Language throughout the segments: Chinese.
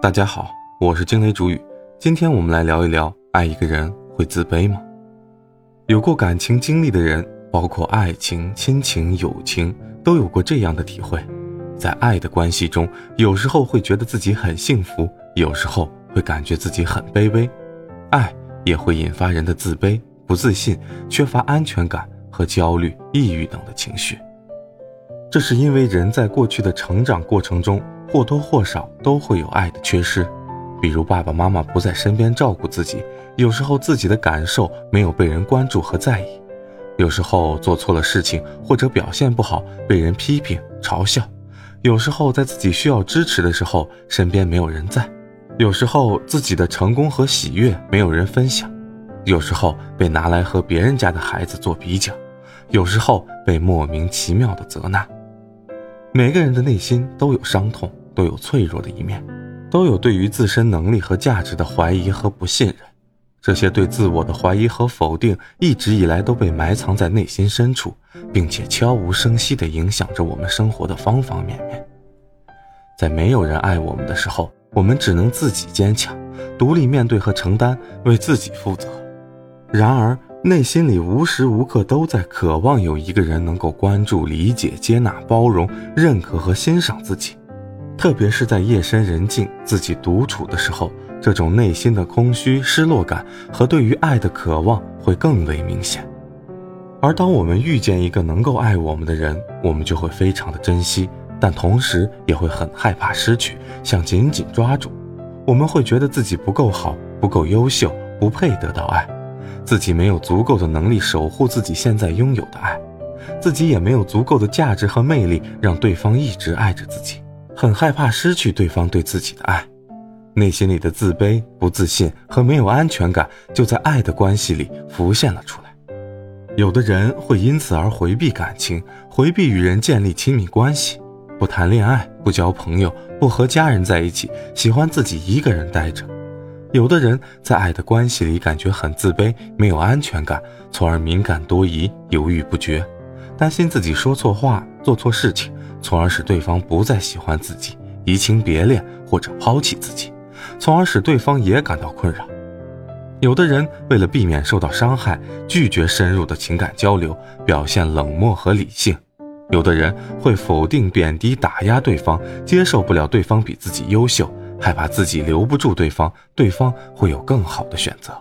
大家好，我是惊雷主语。今天我们来聊一聊，爱一个人会自卑吗？有过感情经历的人，包括爱情、亲情、友情，都有过这样的体会：在爱的关系中，有时候会觉得自己很幸福，有时候会感觉自己很卑微。爱也会引发人的自卑、不自信、缺乏安全感和焦虑、抑郁等的情绪。这是因为人在过去的成长过程中。或多或少都会有爱的缺失，比如爸爸妈妈不在身边照顾自己，有时候自己的感受没有被人关注和在意，有时候做错了事情或者表现不好被人批评嘲笑，有时候在自己需要支持的时候身边没有人在，有时候自己的成功和喜悦没有人分享，有时候被拿来和别人家的孩子做比较，有时候被莫名其妙的责难。每个人的内心都有伤痛。都有脆弱的一面，都有对于自身能力和价值的怀疑和不信任，这些对自我的怀疑和否定一直以来都被埋藏在内心深处，并且悄无声息地影响着我们生活的方方面面。在没有人爱我们的时候，我们只能自己坚强，独立面对和承担，为自己负责。然而，内心里无时无刻都在渴望有一个人能够关注、理解、接纳、包容、认可和欣赏自己。特别是在夜深人静、自己独处的时候，这种内心的空虚、失落感和对于爱的渴望会更为明显。而当我们遇见一个能够爱我们的人，我们就会非常的珍惜，但同时也会很害怕失去，想紧紧抓住。我们会觉得自己不够好、不够优秀、不配得到爱，自己没有足够的能力守护自己现在拥有的爱，自己也没有足够的价值和魅力让对方一直爱着自己。很害怕失去对方对自己的爱，内心里的自卑、不自信和没有安全感就在爱的关系里浮现了出来。有的人会因此而回避感情，回避与人建立亲密关系，不谈恋爱，不交朋友，不和家人在一起，喜欢自己一个人待着。有的人在爱的关系里感觉很自卑，没有安全感，从而敏感多疑、犹豫不决，担心自己说错话、做错事情。从而使对方不再喜欢自己，移情别恋或者抛弃自己，从而使对方也感到困扰。有的人为了避免受到伤害，拒绝深入的情感交流，表现冷漠和理性；有的人会否定、贬低、打压对方，接受不了对方比自己优秀，害怕自己留不住对方，对方会有更好的选择。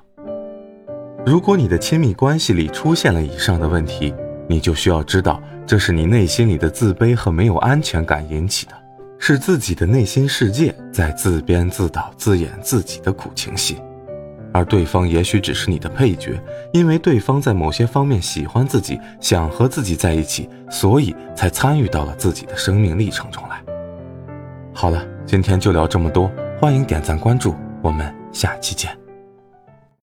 如果你的亲密关系里出现了以上的问题，你就需要知道。这是你内心里的自卑和没有安全感引起的，是自己的内心世界在自编自导自演自己的苦情戏，而对方也许只是你的配角，因为对方在某些方面喜欢自己，想和自己在一起，所以才参与到了自己的生命历程中来。好了，今天就聊这么多，欢迎点赞关注，我们下期见。